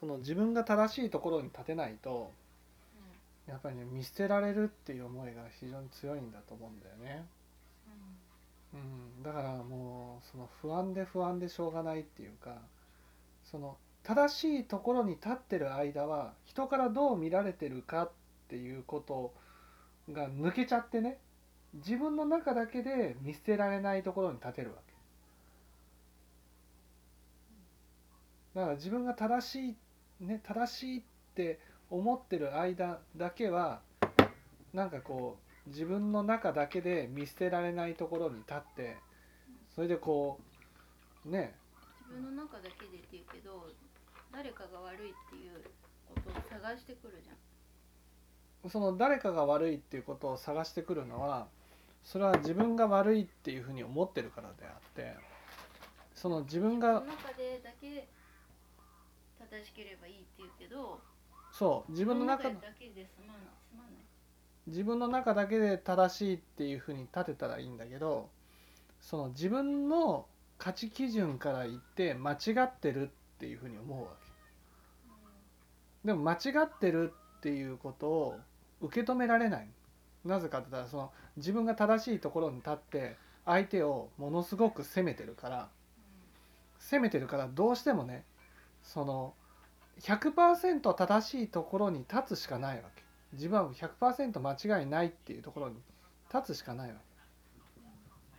その自分が正しいところに立てないとやっぱりね見捨てられるっていう思いが非常に強いんだと思うんだよね。うん、だからもうその不安で不安でしょうがないっていうかその正しいところに立ってる間は人からどう見られてるかっていうことが抜けちゃってね自分の中だけで見捨てられないところに立てるわけ。だから自分が正しいね正しいって思ってる間だけはなんかこう自分の中だけで見捨てられないところに立ってそれでこうね。自分の中だけでって言うけど誰かが悪いっていうことを探してくるじゃん。その誰かが悪いっていうことを探してくるのはそれは自分が悪いっていうふうに思ってるからであってその自分が中でだけ正しければいいって言うけどそう自分の中だけで済まない済まない。自分の中だけで正しいっていうふうに立てたらいいんだけどその自分の価値基準から言って間違ってるっていうふうに思うわけ。でも間違ってるっていうことを受け止められない。なぜかって言ったらその自分が正しいところに立って相手をものすごく責めてるから。責めてるからどうしてもねその100%正しいところに立つしかないわけ。自分は100%間違いないっていうところに立つしかないわけ。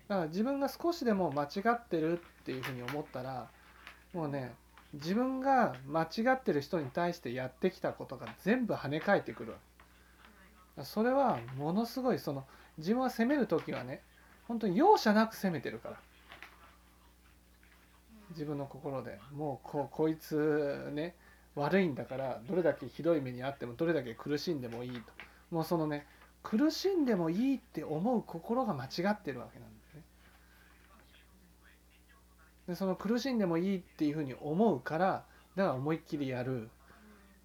だから自分が少しでも間違ってるっていうふうに思ったらもうね自分が間違ってる人に対してやってきたことが全部跳ね返ってくるわけ。それはものすごいその自分は責める時はね本当に容赦なく責めてるから。自分の心で。もうここいつね悪いんだからどれだけひどい目にあってもどれだけ苦しんでもいいと。もうそのね苦しんでもいいって思う心が間違ってるわけなんだよね。でその苦しんでもいいっていうふうに思うからだから思いっきりやる。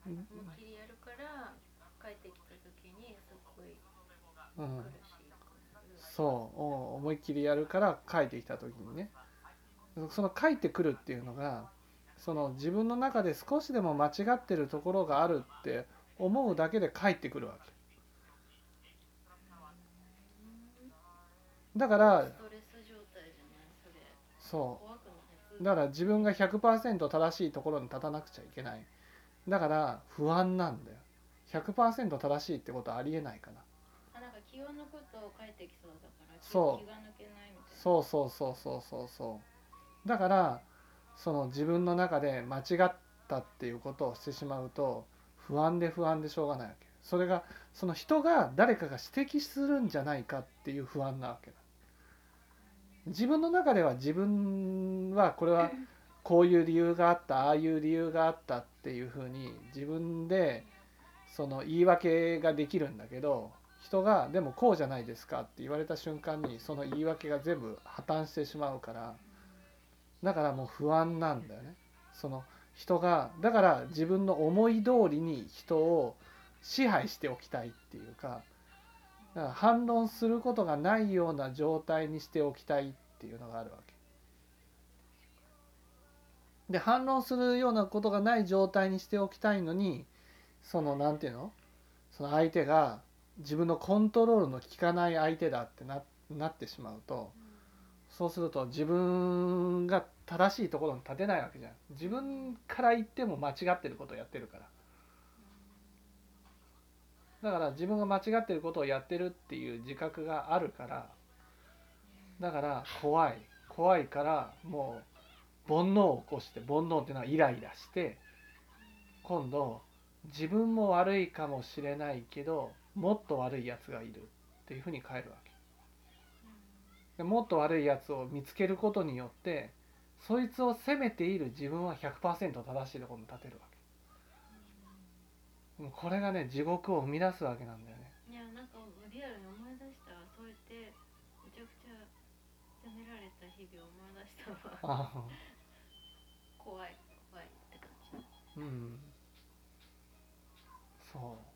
思いっきりやるから帰ってきた時にすごいうん苦しい。そう。お思いっきりやるから帰ってきた時にねその帰ってくるっていうのがその自分の中で少しでも間違ってるところがあるって思うだけで帰ってくるわけ。だからそう。だから自分が100%正しいところに立たなくちゃいけない。だから不安なんだよ。100%正しいってことはありえないからあなんか気を抜くと帰ってきそうだから気が抜けないみたいな。そうそうそうそうそうそうだからその自分の中で間違ったっていうことをしてしまうと不安で不安でしょうがないわけ。それがその人が誰かが指摘するんじゃないかっていう不安なわけだ。自分の中では自分はこれは こういう理由があったああいう理由があったっていうふうに自分でその言い訳ができるんだけど人が「でもこうじゃないですか」って言われた瞬間にその言い訳が全部破綻してしまうからだからもう不安なんだよね。その人がだから自分の思い通りに人を支配しておきたいっていうかだから反論することがないような状態にしておきたいっていうのがあるわけ。で反論するようなことがない状態にしておきたいのにそのなんていうの？その相手が自分のコントロールの効かない相手だってななってしまうとそうすると自分が正しいところに立てないわけじゃん。自分から言っても間違ってることをやってるから。だから自分が間違ってることをやってるっていう自覚があるから。だから怖い。怖いからもう煩悩を起こして煩悩っていうのはイライラして今度自分も悪いかもしれないけどもっと悪いやつがいるっていうふうに変えるわけ。でもっと悪いやつを見つけることによってそいつを責めている自分は100%正しいところに立てるわけ。これがね地獄を生み出すわけなんだよね。いやなんかリアルに思い出したわ。そうやってめちゃくちゃ責められた日々を思い出したわ。怖い怖いって感じ。うん。そう